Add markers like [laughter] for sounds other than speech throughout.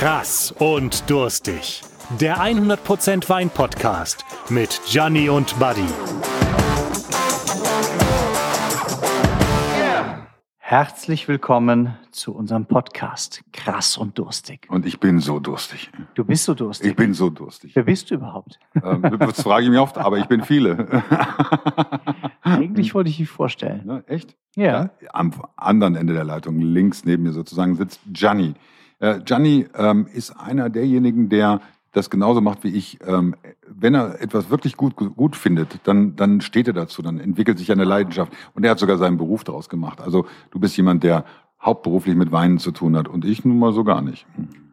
Krass und durstig. Der 100% Wein Podcast mit Gianni und Buddy. Herzlich willkommen zu unserem Podcast Krass und durstig. Und ich bin so durstig. Du bist so durstig. Ich bin so durstig. Wer bist du überhaupt? Ähm, das frage ich mich oft, aber ich bin viele. [laughs] Eigentlich wollte ich dich vorstellen. Ja, echt? Ja. Am anderen Ende der Leitung, links neben mir sozusagen, sitzt Gianni. Äh, Gianni ähm, ist einer derjenigen, der das genauso macht wie ich. Ähm, wenn er etwas wirklich gut, gut findet, dann, dann steht er dazu, dann entwickelt sich eine Leidenschaft. Und er hat sogar seinen Beruf daraus gemacht. Also du bist jemand, der hauptberuflich mit Weinen zu tun hat und ich nun mal so gar nicht.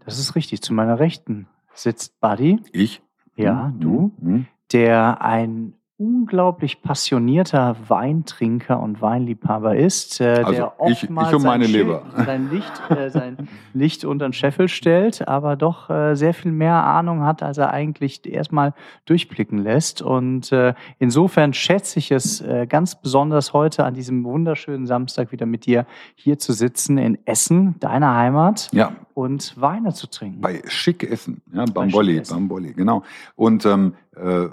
Das ist richtig. Zu meiner Rechten sitzt Buddy. Ich? Ja, Hm, du. hm, hm. Der ein unglaublich passionierter Weintrinker und Weinliebhaber ist, äh, Also der ich- oftmals ich und meine sein, Leber. Schild, sein Licht, äh, sein [laughs] Licht unter den Scheffel stellt, aber doch äh, sehr viel mehr Ahnung hat, als er eigentlich erstmal durchblicken lässt. Und äh, insofern schätze ich es äh, ganz besonders heute an diesem wunderschönen Samstag wieder mit dir hier zu sitzen in Essen, deiner Heimat, Ja, und Weine zu trinken. bei Schick Essen, ja, Bamboli. Bamboli, genau. Und ähm, äh,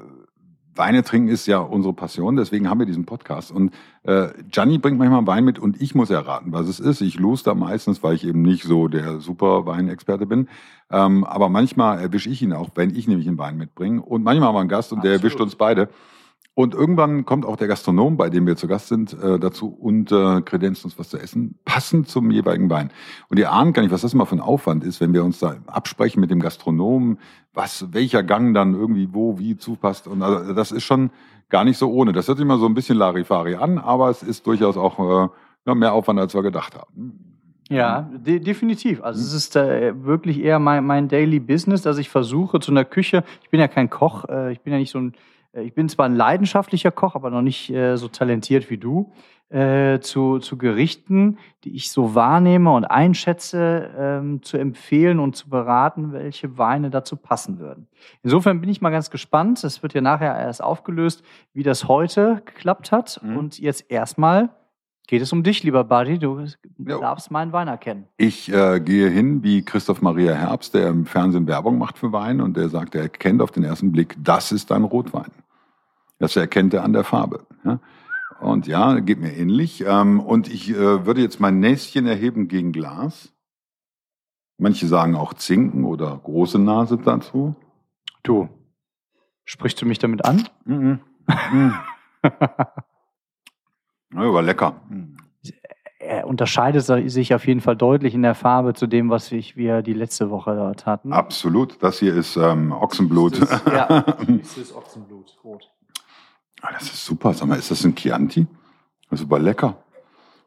Weine trinken ist ja unsere Passion, deswegen haben wir diesen Podcast. Und äh, Gianni bringt manchmal Wein mit und ich muss erraten, was es ist. Ich lose da meistens, weil ich eben nicht so der super Weinexperte bin. Ähm, aber manchmal erwische ich ihn auch, wenn ich nämlich einen Wein mitbringe. Und manchmal haben wir einen Gast und der Absolut. erwischt uns beide. Und irgendwann kommt auch der Gastronom, bei dem wir zu Gast sind, äh, dazu und äh, kredenzt uns was zu essen, passend zum jeweiligen Wein. Und ihr ahnt gar nicht, was das immer für ein Aufwand ist, wenn wir uns da absprechen mit dem Gastronomen, was, welcher Gang dann irgendwie wo, wie zupasst. Und also das ist schon gar nicht so ohne. Das hört sich immer so ein bisschen Larifari an, aber es ist durchaus auch äh, mehr Aufwand, als wir gedacht haben. Ja, de definitiv. Also es ist äh, wirklich eher mein, mein Daily Business, dass ich versuche zu einer Küche, ich bin ja kein Koch, äh, ich bin ja nicht so ein, ich bin zwar ein leidenschaftlicher Koch, aber noch nicht äh, so talentiert wie du, äh, zu, zu Gerichten, die ich so wahrnehme und einschätze, ähm, zu empfehlen und zu beraten, welche Weine dazu passen würden. Insofern bin ich mal ganz gespannt, das wird ja nachher erst aufgelöst, wie das heute geklappt hat. Mhm. Und jetzt erstmal geht es um dich, lieber Buddy. Du Jo. darfst meinen Wein erkennen. Ich äh, gehe hin wie Christoph Maria Herbst, der im Fernsehen Werbung macht für Wein und der sagt, er erkennt auf den ersten Blick, das ist ein Rotwein. Das erkennt er an der Farbe. Ja? Und ja, geht mir ähnlich. Ähm, und ich äh, würde jetzt mein Näschen erheben gegen Glas. Manche sagen auch Zinken oder große Nase dazu. Du. Sprichst du mich damit an? Mhm. Mhm. [laughs] ja, war lecker. Er unterscheidet sich auf jeden Fall deutlich in der Farbe zu dem, was ich, wir die letzte Woche dort hatten. Absolut. Das hier ist ähm, Ochsenblut. Das ist, ja, [laughs] das ist Ochsenblut, rot. Ah, Das ist super. Sag mal, ist das ein Chianti? Das ist super lecker.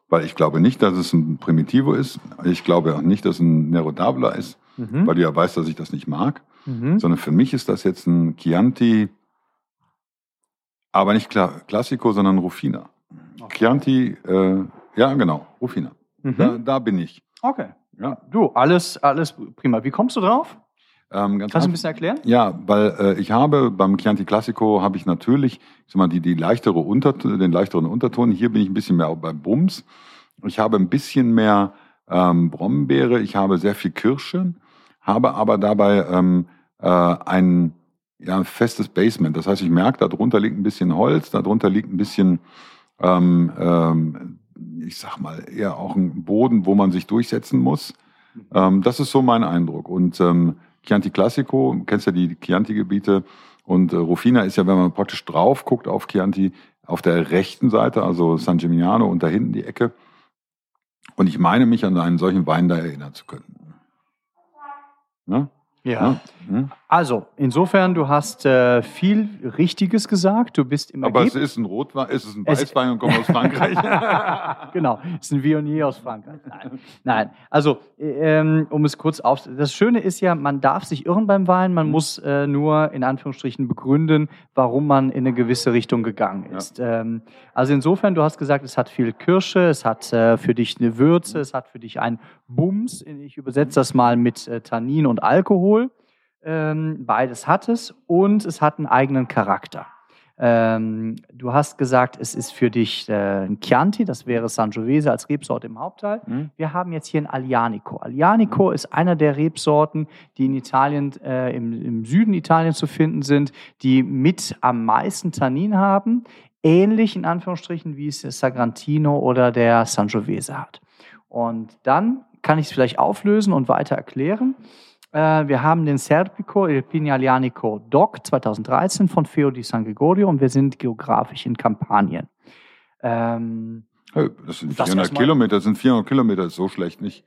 Weil ich glaube nicht, dass es ein Primitivo ist. Ich glaube auch nicht, dass es ein Nero d'Avola ist, Mhm. weil du ja weißt, dass ich das nicht mag. Mhm. Sondern für mich ist das jetzt ein Chianti, aber nicht Cla Classico, sondern Rufina. Chianti, äh, ja genau, Rufina. Da, Mhm. da bin ich. Okay. Ja, Du, alles, alles prima. Wie kommst du drauf? ähm, Kannst du ein bisschen erklären? Ja, weil äh, ich habe beim Chianti Classico habe ich natürlich, ich sag mal, die, die leichtere Untert den leichteren Unterton. Hier bin ich ein bisschen mehr bei Bums. Ich habe ein bisschen mehr ähm, Brombeere, ich habe sehr viel Kirsche, habe aber dabei ähm, äh, ein ja, festes Basement. Das heißt, ich merke, darunter liegt ein bisschen Holz, darunter liegt ein bisschen, ähm, ähm, ich sag mal, eher auch ein Boden, wo man sich durchsetzen muss. Ähm, das ist so mein Eindruck. Und ähm, Chianti Classico, du kennst ja die Chianti-Gebiete. Und äh, Rufina ist ja, wenn man praktisch drauf guckt auf Chianti, auf der rechten Seite, also San Gimignano und da hinten die Ecke. Und ich meine mich an einen solchen Wein da erinnern zu können. Ne? Ja. Hm? Also, insofern, du hast äh, viel Richtiges gesagt. Du bist im Aber es Ergebnis. ist ein Rotwein, es ist ein Es- Weißwein und kommt aus Frankreich. [laughs] [laughs] genau, ist ein Vionier aus Frankreich. Nein, Nein. also ähm, um es kurz auf. Das Schöne ist ja, man darf sich irren beim Wein, Mhm. man muss äh, nur in Anführungsstrichen begründen, warum man in eine gewisse Richtung gegangen Ja. ist. Ähm, also insofern, du hast gesagt, es hat viel Kirsche, es hat äh, für dich eine Würze, es hat für dich einen Bums. Ich übersetze das mal mit äh, Tannin und Alkohol. Ähm, beides hat es und es hat einen eigenen Charakter. Ähm, du hast gesagt, es ist für dich äh, ein Chianti, das wäre Sangiovese als Rebsorte im Hauptteil. Mhm. Wir haben jetzt hier ein Aglianico. Aglianico ist einer der Rebsorten, die in Italien, äh, im, im Süden Italiens zu finden sind, die mit am meisten Tannin haben. Ähnlich in Anführungsstrichen, wie es der Sagrantino oder der Sangiovese hat. Und dann kann ich es vielleicht auflösen und weiter erklären. Äh, wir haben den Serpico Il Pignalianico DOC 2013 von Feo di San Gregorio und wir sind geografisch in Kampanien. Ähm, Das sind Das 400 erstmal- Kilometer, das sind 400 Kilometer, ist so schlecht nicht.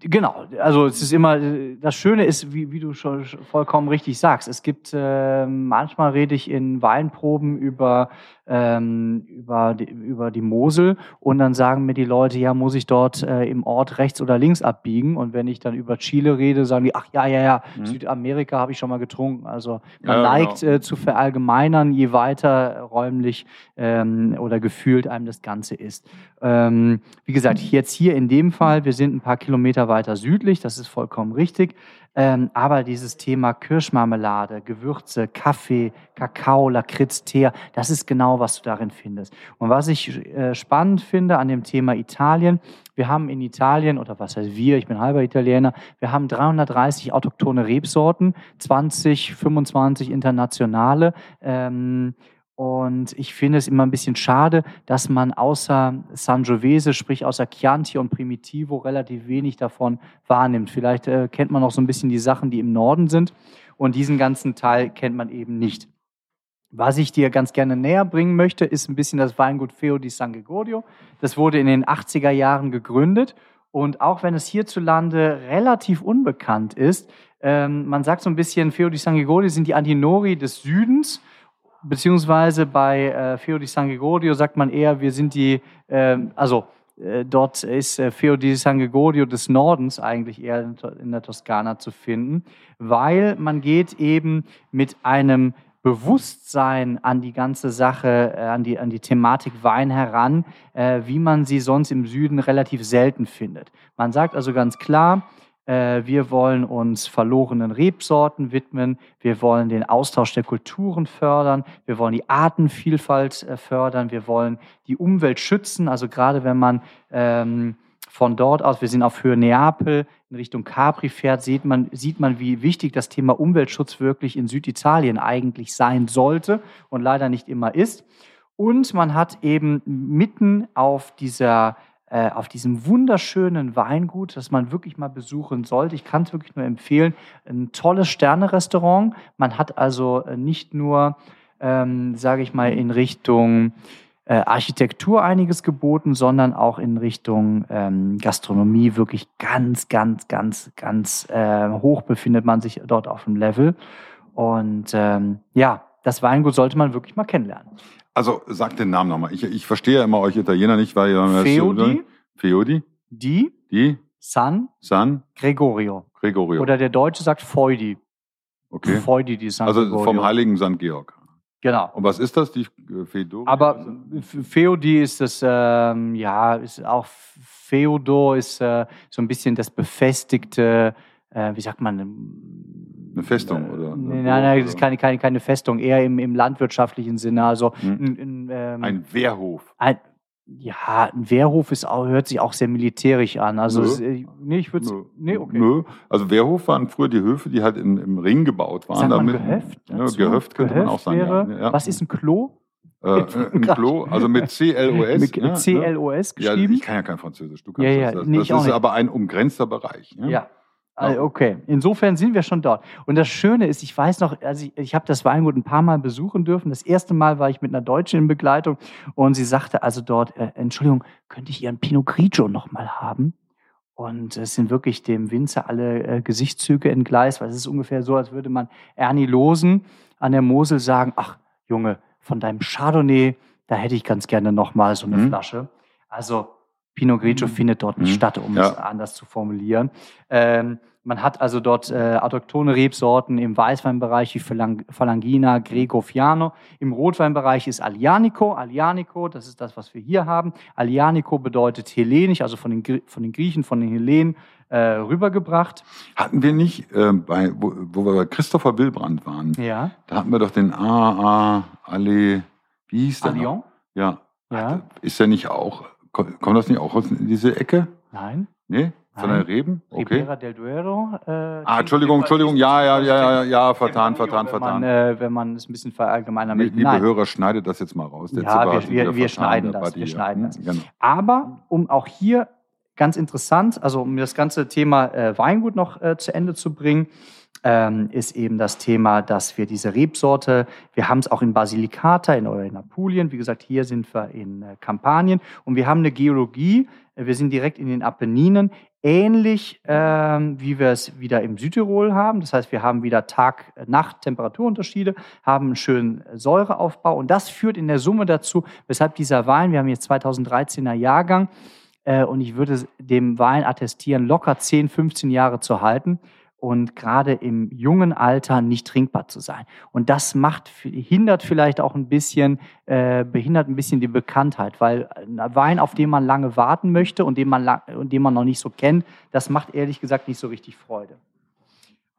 Genau, also es ist immer, das Schöne ist, wie, wie du schon vollkommen richtig sagst, es gibt, äh, manchmal rede ich in Weinproben über, ähm, über, die, über die Mosel und dann sagen mir die Leute, ja, muss ich dort äh, im Ort rechts oder links abbiegen und wenn ich dann über Chile rede, sagen die, ach ja, ja, ja, Mhm. Südamerika habe ich schon mal getrunken. Also man Ja, neigt genau. äh, zu verallgemeinern, je weiter räumlich ähm, oder gefühlt einem das Ganze ist. Ähm, wie gesagt, jetzt hier in dem Fall, wir sind ein paar Kilometer weiter südlich, das ist vollkommen richtig. Ähm, aber dieses Thema Kirschmarmelade, Gewürze, Kaffee, Kakao, Lakritz, Teer, das ist genau, was du darin findest. Und was ich äh, spannend finde an dem Thema Italien, wir haben in Italien, oder was heißt wir, ich bin halber Italiener, wir haben 330 autochtone Rebsorten, 20, 25 internationale. Ähm, und ich finde es immer ein bisschen schade, dass man außer Sangiovese, sprich außer Chianti und Primitivo, relativ wenig davon wahrnimmt. Vielleicht äh, kennt man noch so ein bisschen die Sachen, die im Norden sind. Und diesen ganzen Teil kennt man eben nicht. Was ich dir ganz gerne näher bringen möchte, ist ein bisschen das Weingut Feo di San Gregorio. Das wurde in den 80er Jahren gegründet. Und auch wenn es hierzulande relativ unbekannt ist, ähm, man sagt so ein bisschen, Feo di San Gregorio sind die Antinori des Südens beziehungsweise bei äh, Feo di San Gregorio sagt man eher, wir sind die, ähm, also äh, dort ist äh, Feo di San Gregorio des Nordens eigentlich eher in, in der Toskana zu finden, weil man geht eben mit einem Bewusstsein an die ganze Sache, äh, an, die, an die Thematik Wein heran, äh, wie man sie sonst im Süden relativ selten findet. Man sagt also ganz klar, äh, wir wollen uns verlorenen Rebsorten widmen. Wir wollen den Austausch der Kulturen fördern. Wir wollen die Artenvielfalt äh, fördern. Wir wollen die Umwelt schützen. Also gerade wenn man ähm, von dort aus, wir sind auf Höhe Neapel, in Richtung Capri fährt, sieht man, sieht man, wie wichtig das Thema Umweltschutz wirklich in Süditalien eigentlich sein sollte und leider nicht immer ist. Und man hat eben mitten auf dieser äh, auf diesem wunderschönen Weingut, das man wirklich mal besuchen sollte. Ich kann es wirklich nur empfehlen. Ein tolles Sterne-Restaurant. Man hat also äh, nicht nur, ähm, sage ich mal, in Richtung äh, Architektur einiges geboten, sondern auch in Richtung ähm, Gastronomie wirklich ganz, ganz, ganz, ganz äh, hoch befindet man sich dort auf dem Level. Und ähm, ja, das Weingut sollte man wirklich mal kennenlernen. Also sag den Namen nochmal. Ich, ich verstehe ja immer euch Italiener nicht, weil ihr Feodi, Feodi, di die, San San Gregorio. Gregorio. Oder der Deutsche sagt Feudi. okay. Feudi, die San Also Gregorio. vom heiligen St. Georg. Genau. Und was ist das? Die Fedori? Aber Feodi ist das, ähm, ja, ist auch Feodor ist äh, so ein bisschen das befestigte, äh, wie sagt man? Eine Festung, oder? Äh, nein, nein, das ist keine, keine, keine Festung, eher im, im landwirtschaftlichen Sinne. Also Hm. ein, ein, ähm, Ein Wehrhof. ein, ja, ein Wehrhof ist auch, hört sich auch sehr militärisch an. Also, es, äh, nee, ich würde nee, okay. Nö. Also Wehrhof waren früher die Höfe, die halt im, im Ring gebaut waren. Sagt man damit, Gehöft? Ja, dazu? Gehöft könnte man auch sagen. Wäre, ja. Ja. Was ist ein Klo? Äh, äh, ein Klo, also mit C-L-O-S. Mit ja, C-L-O-S Ja, geschrieben? ich kann ja kein Französisch. Du Ja, kannst ja, das. Das, nee, das ist aber ein umgrenzter Bereich. Ja? Ja. Also, okay, insofern sind wir schon dort. Und das Schöne ist, ich weiß noch, also ich, ich habe das Weingut ein paar Mal besuchen dürfen. Das erste Mal war ich mit einer Deutschen in Begleitung und sie sagte also dort, äh, Entschuldigung, könnte ich Ihren Pinot Grigio nochmal haben? Und es sind wirklich dem Winzer alle äh, Gesichtszüge entgleist, weil es ist ungefähr so, als würde man Ernie Losen an der Mosel sagen, ach Junge, von deinem Chardonnay, da hätte ich ganz gerne nochmal so eine Mhm. Flasche. Also Pinot Grigio findet dort nicht Mhm. statt, um Ja. es anders zu formulieren. Ähm, man hat also dort äh, autochtone Rebsorten im Weißweinbereich wie Phalang Phalangina, Gregofiano. Im Rotweinbereich ist Alianico. Alianico, das ist das, was wir hier haben. Alianico bedeutet hellenisch, also von den, Grie- von den Griechen, von den Hellenen äh, rübergebracht. Hatten wir nicht, äh, bei, wo, wo wir bei Christopher Wilbrand waren, Ja. da hatten wir doch den A, A, Ale, Wie hieß der? Lyon? Ja. Ja. Ist der nicht auch, kommt das nicht auch aus diese Ecke? Nein. Nee? Den Reben? Okay. Ribera del Duero. Äh, Ah, Entschuldigung, Entschuldigung, ja, ja, ja, ja, ja, vertan, vertan, wenn man, vertan. äh, wenn man es ein bisschen verallgemeinern Lie- möchte. Liebe Nein. Hörer, schneidet das jetzt mal raus. Der Ja, Zipper wir- wir- wir vertan, schneiden das, wir schneiden das. Genau. Aber um auch hier ganz interessant, also um das ganze Thema äh, Weingut noch äh, zu Ende zu bringen, ähm, ist eben das Thema, dass wir diese Rebsorte, wir haben es auch in Basilicata in, oder in Apulien, wie gesagt, hier sind wir in äh, Kampanien. Und wir haben eine Geologie, äh, wir sind direkt in den Apenninen, ähnlich ähm, wie wir es wieder im Südtirol haben. Das heißt, wir haben wieder Tag-Nacht-Temperaturunterschiede, haben einen schönen Säureaufbau. Und das führt in der Summe dazu, weshalb dieser Wein, wir haben jetzt 2013er Jahrgang, äh, und ich würde dem Wein attestieren, locker 10, 15 Jahre zu halten und gerade im jungen Alter nicht trinkbar zu sein. Und das macht, hindert vielleicht auch ein bisschen, äh, behindert ein bisschen die Bekanntheit, weil ein Wein, auf den man lange warten möchte und den man, lang, und den man noch nicht so kennt, das macht ehrlich gesagt nicht so richtig Freude.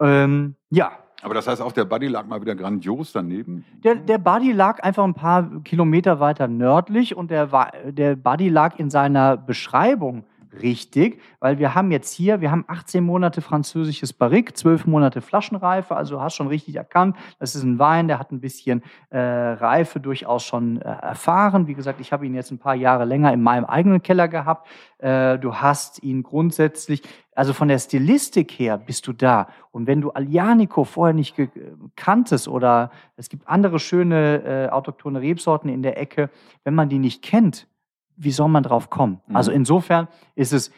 Ähm, ja, Aber das heißt, auch der Buddy lag mal wieder grandios daneben. der, der Buddy lag einfach ein paar Kilometer weiter nördlich und der, der Buddy lag in seiner Beschreibung richtig, weil wir haben jetzt hier, wir haben 18 Monate französisches Barrique, 12 Monate Flaschenreife, also hast schon richtig erkannt, das ist ein Wein, der hat ein bisschen äh, Reife durchaus schon äh, erfahren. Wie gesagt, ich habe ihn jetzt ein paar Jahre länger in meinem eigenen Keller gehabt. Äh, du hast ihn grundsätzlich, also von der Stilistik her bist du da. Und wenn du Aglianico vorher nicht kanntest oder es gibt andere schöne äh, autochthone Rebsorten in der Ecke, wenn man die nicht kennt, wie soll man drauf kommen? Mhm. Also insofern ist es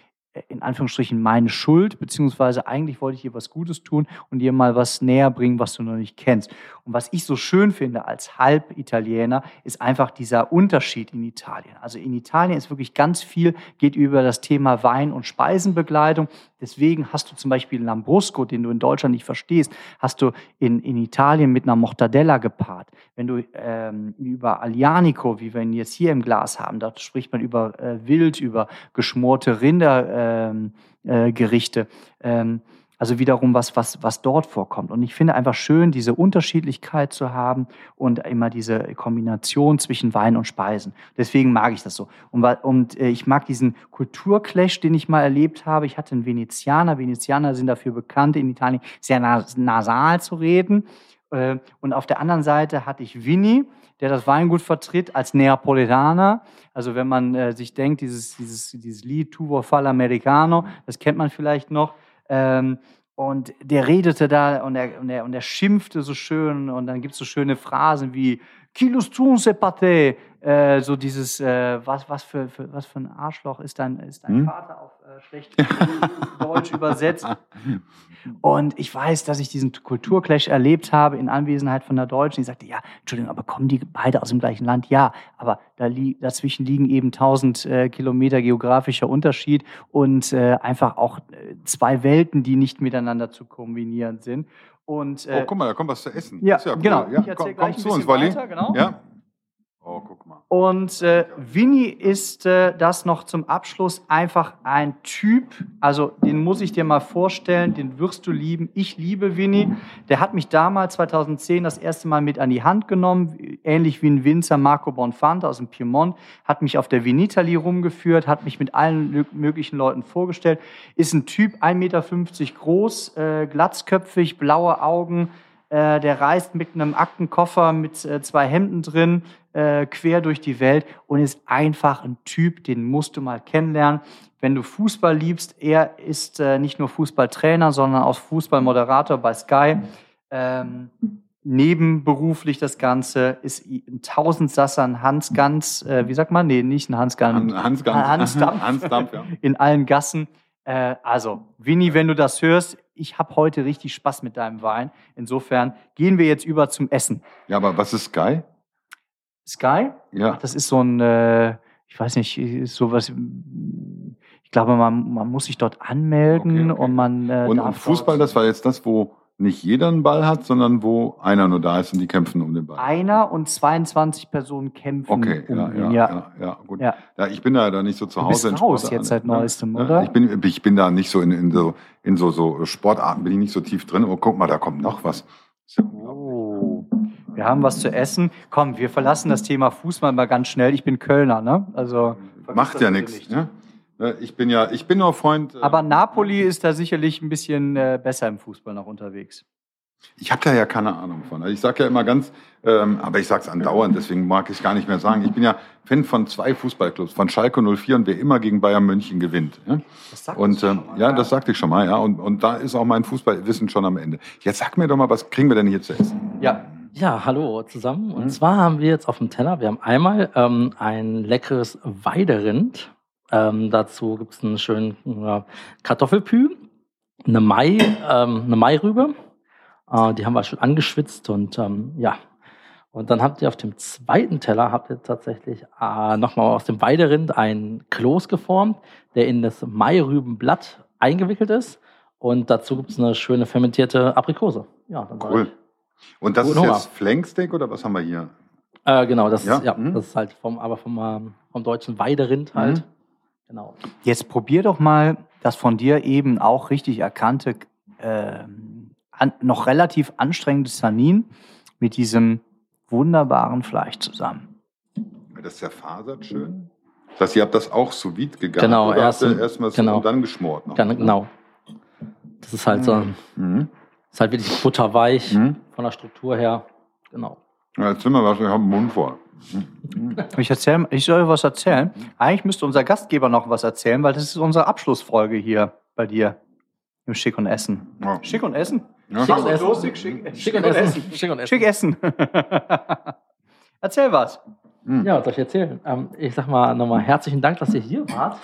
in Anführungsstrichen meine Schuld, beziehungsweise eigentlich wollte ich dir was Gutes tun und dir mal was näher bringen, was du noch nicht kennst. Und was ich so schön finde als Halb-Italiener, ist einfach dieser Unterschied in Italien. Also in Italien ist wirklich ganz viel, geht über das Thema Wein- und Speisenbegleitung. Deswegen hast du zum Beispiel Lambrusco, den du in Deutschland nicht verstehst, hast du in, in Italien mit einer Mortadella gepaart. Wenn du ähm, über Aglianico, wie wir ihn jetzt hier im Glas haben, da spricht man über äh, Wild, über geschmorte Rindergerichte. Ähm, äh, Gerichte. ähm, also wiederum was, was, was dort vorkommt. Und ich finde einfach schön, diese Unterschiedlichkeit zu haben und immer diese Kombination zwischen Wein und Speisen. Deswegen mag ich das so. Und, und äh, ich mag diesen Kulturclash, den ich mal erlebt habe. Ich hatte einen Venezianer. Venezianer sind dafür bekannt, in Italien sehr nas nasal zu reden. Äh, Und auf der anderen Seite hatte ich Vinny, der das Weingut vertritt als Neapolitaner. Also wenn man äh, sich denkt, dieses, dieses, dieses Lied Tuvo Fall Americano, das kennt man vielleicht noch. Ähm, und der redete da und er, und er, und er schimpfte so schön und dann gibt es so schöne Phrasen wie Kilos tun se pate, äh, so dieses, äh, was, was, für, für, was für ein Arschloch ist dein, ist dein Hm? Vater auf schlecht [laughs] Deutsch übersetzt. Und ich weiß, dass ich diesen Kulturclash erlebt habe in Anwesenheit von der Deutschen. Die sagte, ja, Entschuldigung, aber kommen die beide aus dem gleichen Land? Ja, aber da li dazwischen liegen eben 1000 äh, Kilometer geografischer Unterschied und äh, einfach auch äh, zwei Welten, die nicht miteinander zu kombinieren sind. Und Oh, äh, guck mal, da kommt was zu essen. ja, Ist cool. genau. Ja, komm, komm zu uns, Wally. genau. Ja. Oh, guck mal. Und äh, Winnie ist äh, das noch zum Abschluss einfach ein Typ, also den muss ich dir mal vorstellen, den wirst du lieben. Ich liebe Winnie. Der hat mich damals 2010 das erste Mal mit an die Hand genommen, ähnlich wie ein Winzer Marco Bonfante aus dem Piemont, hat mich auf der Vinitali rumgeführt, hat mich mit allen möglichen Leuten vorgestellt. Ist ein Typ, 1,50 Meter groß, äh, glatzköpfig, blaue Augen, äh, der reist mit einem Aktenkoffer mit äh, zwei Hemden drin äh, quer durch die Welt und ist einfach ein Typ, den musst du mal kennenlernen. Wenn du Fußball liebst, er ist nicht nur Fußballtrainer, sondern auch Fußballmoderator bei Sky. Ähm, nebenberuflich das Ganze ist ein Tausendsasser, ein Hans Ganz, äh, wie sagt man? Nee, nicht ein Hans. Han- Hans Dampf. Hans Dampf. Hans Dampf, ja. in allen Gassen. Äh, also, Winnie, wenn du das hörst, ich habe heute richtig Spaß mit deinem Wein. Insofern gehen wir jetzt über zum Essen. Ja, aber was ist Sky? Sky, Ja. das ist so ein, äh, ich weiß nicht, sowas. Ich glaube, man, man muss sich dort anmelden Okay, okay. und man. Äh, Und, und Fußball, das war jetzt das, wo nicht jeder einen Ball hat, sondern wo einer nur da ist und die kämpfen um den Ball. einer und 22 Personen kämpfen. Okay, um ja, ihn, ja, ja, ja, gut. Ja. Ich bin da, da nicht so zu Du Hause. bist raus jetzt seit Ja, neuestem, oder? Ich bin, ich bin da nicht so in, in, so, in so, so Sportarten, bin ich nicht so tief drin. Oh, guck mal, da kommt noch was. Oh. Wir haben was zu essen. Komm, wir verlassen das Thema Fußball mal ganz schnell. Ich bin Kölner, ne? Also Macht ja nichts. Ne? Ich bin ja, ich bin nur Freund. äh, Aber Napoli ist da sicherlich ein bisschen äh, besser im Fußball noch unterwegs. Ich habe da ja keine Ahnung von. Also ich sage ja immer ganz, ähm, aber ich sage es andauernd, deswegen mag ich es gar nicht mehr sagen. Ich bin ja Fan von zwei Fußballclubs, von Schalke 04 und wer immer gegen Bayern München gewinnt. Ja? Das sagtest Und ähm, schon mal, ja, ja. das sagte ich schon mal, ja. Und, und da ist auch mein Fußballwissen schon am Ende. Jetzt sag mir doch mal, was kriegen wir denn hier zu essen? Ja, Ja, hallo zusammen. Und Mhm. zwar haben wir jetzt auf dem Teller, wir haben einmal ähm, ein leckeres Weiderind. Ähm, dazu gibt es einen schönen ja, Kartoffelpü, eine Mai, ähm, eine Mairübe. Äh, die haben wir schon angeschwitzt und ähm, ja. Und dann habt ihr auf dem zweiten Teller habt ihr tatsächlich äh, nochmal aus dem Weiderind einen Kloß geformt, der in das Mairübenblatt eingewickelt ist. Und dazu gibt es eine schöne fermentierte Aprikose. Ja, Cool. Und das ist Hunger. jetzt Flanksteak oder was haben wir hier? Äh, genau, das Ja? ist, ja, Mhm. das ist halt vom, aber vom, ähm, vom deutschen Weiderind halt. Mhm. Genau. Jetzt probier doch mal das von dir eben auch richtig erkannte, ähm, an, noch relativ anstrengende Tannin mit diesem wunderbaren Fleisch zusammen. Das ist zerfasert schön. Das heißt, ihr habt das auch sous vide gegart Genau, oder erst erstmal so genau. und dann geschmort noch? Gan- Genau. Das ist halt so, Mhm. ist halt wirklich butterweich Mhm. von der Struktur her. Genau. Ja, jetzt sind wir was, wir haben den Mund voll. Ich, erzähl, ich soll was erzählen. Eigentlich müsste unser Gastgeber noch was erzählen, weil das ist unsere Abschlussfolge hier bei dir im Schick und Essen. Ja. Schick und Essen? Ja. Schick und Essen. Durstig, schick, Schick und essen. Schick und essen. Schick Essen. [laughs] Erzähl was. Ja, was soll ich erzählen? Ähm, ich sag mal nochmal herzlichen Dank, dass ihr hier wart.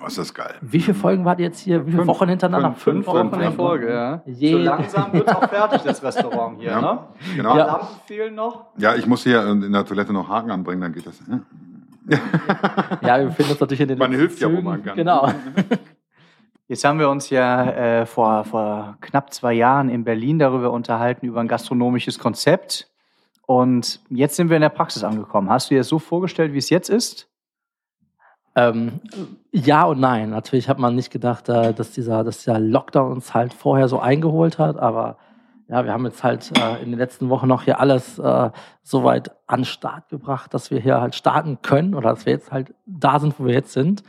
Oh, ist das geil. Wie viele Folgen wart ihr jetzt hier? Wie viele Fünf. Wochen hintereinander? Fünf, Wochen fünf, in fünf. Folge. ja. Je- So langsam wird auch fertig, das Restaurant hier, [laughs] Ja. ne? Genau. Ja. Ja. Lampen fehlen noch. ich muss hier in der Toilette noch Haken anbringen, dann geht das. Ja. [laughs] Ja, wir befinden uns natürlich in den Man hilft ja, wo Zügen. man kann. Genau. [laughs] Jetzt haben wir uns ja äh, vor, vor knapp zwei Jahren in Berlin darüber unterhalten, über ein gastronomisches Konzept. Und jetzt sind wir in der Praxis angekommen. Hast du dir das so vorgestellt, wie es jetzt ist? Ähm, ja und nein. Natürlich hat man nicht gedacht, äh, dass, dieser, dass dieser Lockdown uns halt vorher so eingeholt hat, aber ja, wir haben jetzt halt äh, in den letzten Wochen noch hier alles äh, so weit an den Start gebracht, dass wir hier halt starten können oder dass wir jetzt halt da sind, wo wir jetzt sind.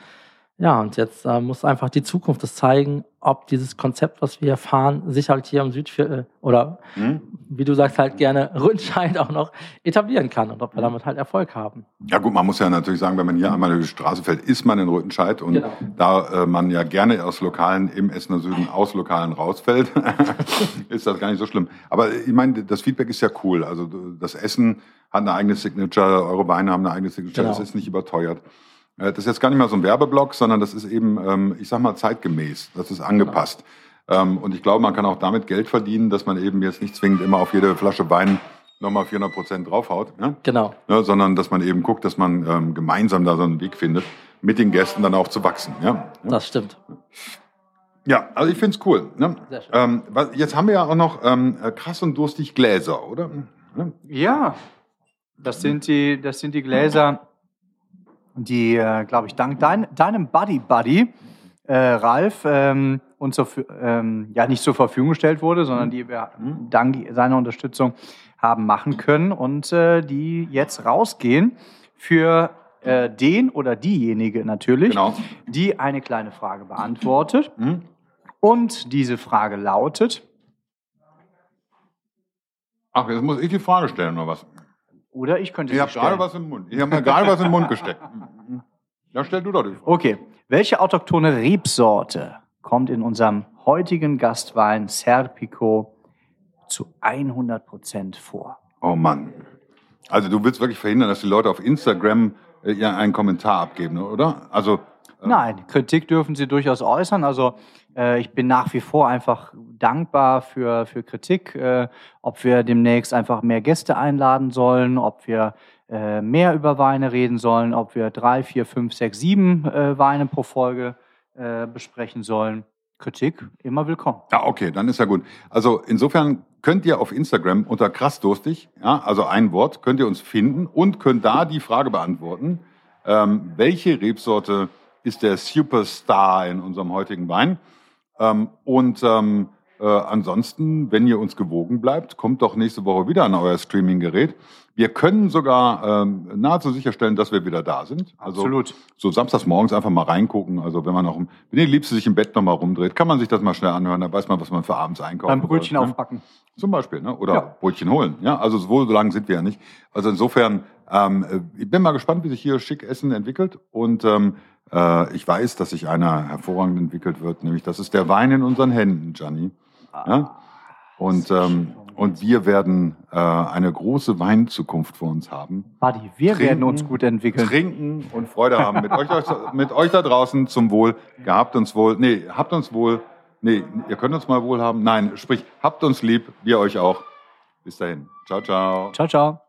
Ja, und jetzt äh, muss einfach die Zukunft das zeigen, ob dieses Konzept, was wir hier fahren, sich halt hier im Südviertel oder Hm? wie du sagst, halt gerne [laughs] Ründscheid auch noch etablieren kann und ob wir damit halt Erfolg haben. Ja gut, man muss ja natürlich sagen, wenn man hier einmal über die Straße fällt, ist man in Rüttenscheid und Genau. da äh, man ja gerne aus Lokalen im Essener Süden aus Lokalen rausfällt, [laughs] ist das gar nicht so schlimm. Aber ich meine, das Feedback ist ja cool. Also das Essen hat eine eigene Signature, eure Weine haben eine eigene Signature, Genau. das ist nicht überteuert. Äh, Das ist jetzt gar nicht mal so ein Werbeblock, sondern das ist eben, ähm, ich sag mal, zeitgemäß. Das ist angepasst. Ähm, Und ich glaube, man kann auch damit Geld verdienen, dass man eben jetzt nicht zwingend immer auf jede Flasche Wein nochmal 400 Prozent draufhaut. Ja? Genau. ne, sondern dass man eben guckt, dass man ähm, gemeinsam da so einen Weg findet, mit den Gästen dann auch zu wachsen. Ja, ja. Das stimmt. ja also ich finde es cool. Ne? Sehr schön. Ähm, was- jetzt haben wir ja auch noch ähm, äh, krass und durstig Gläser, oder? Ja. Ja. Das sind die, das sind die Gläser, die, äh, glaube ich, dank dein, deinem Buddy Buddy, äh, Ralf, ähm, uns Ver- ähm, ja nicht zur Verfügung gestellt wurde, sondern die wir dank seiner Unterstützung haben machen können und äh, die jetzt rausgehen für äh, den oder diejenige natürlich, Genau. die eine kleine Frage beantwortet. Hm? Und diese Frage lautet, Ach, jetzt muss ich die Frage stellen oder was? Oder ich könnte Ich sie habe gerade stellen. was im Mund. Ich habe mir gerade was im Mund gesteckt. [laughs] Ja, stell du doch die Frage. Okay, welche autochthone Rebsorte kommt in unserem heutigen Gastwein Serpico zu 100% vor? Oh Mann. Also du willst wirklich verhindern, dass die Leute auf Instagram äh, einen Kommentar abgeben, oder? Also Nein, Kritik dürfen Sie durchaus äußern. Also äh, ich bin nach wie vor einfach dankbar für, für Kritik, äh, ob wir demnächst einfach mehr Gäste einladen sollen, ob wir äh, mehr über Weine reden sollen, ob wir drei, vier, fünf, sechs, sieben äh, Weine pro Folge äh, besprechen sollen. Kritik immer willkommen. Ja, okay, dann ist ja gut. Also insofern könnt ihr auf Instagram unter krassdurstig, ja, also ein Wort, könnt ihr uns finden und könnt da die Frage beantworten, ähm, welche Rebsorte ist der Superstar in unserem heutigen Wein? Ähm, und ähm, Äh, ansonsten, wenn ihr uns gewogen bleibt, kommt doch nächste Woche wieder an euer Streaming-Gerät. Wir können sogar ähm, nahezu sicherstellen, dass wir wieder da sind. Also Absolut. so samstags morgens einfach mal reingucken. Also wenn man noch, wenn die Liebste sich im Bett nochmal rumdreht, kann man sich das mal schnell anhören. Da weiß man, was man für abends einkauft. Beim Brötchen aufbacken. Zum Beispiel, ne? oder Ja. Brötchen holen. Ja, also so lang sind wir ja nicht. Also insofern, ähm, äh, ich bin mal gespannt, wie sich hier schick Essen entwickelt. Und ähm, äh, ich weiß, dass sich einer hervorragend entwickelt wird, nämlich das ist der Wein in unseren Händen, Gianni. Ja? Und, ähm, und wir werden äh, eine große Weinzukunft vor uns haben. Buddy, wir Trinken, werden uns gut entwickeln. Trinken und Freude haben. Mit euch, mit euch da draußen zum Wohl. Gehabt uns wohl. Nee, habt uns wohl. Nee, ihr könnt uns mal wohl haben. Nein, sprich, habt uns lieb. Wir euch auch. Bis dahin. Ciao, ciao. Ciao, ciao.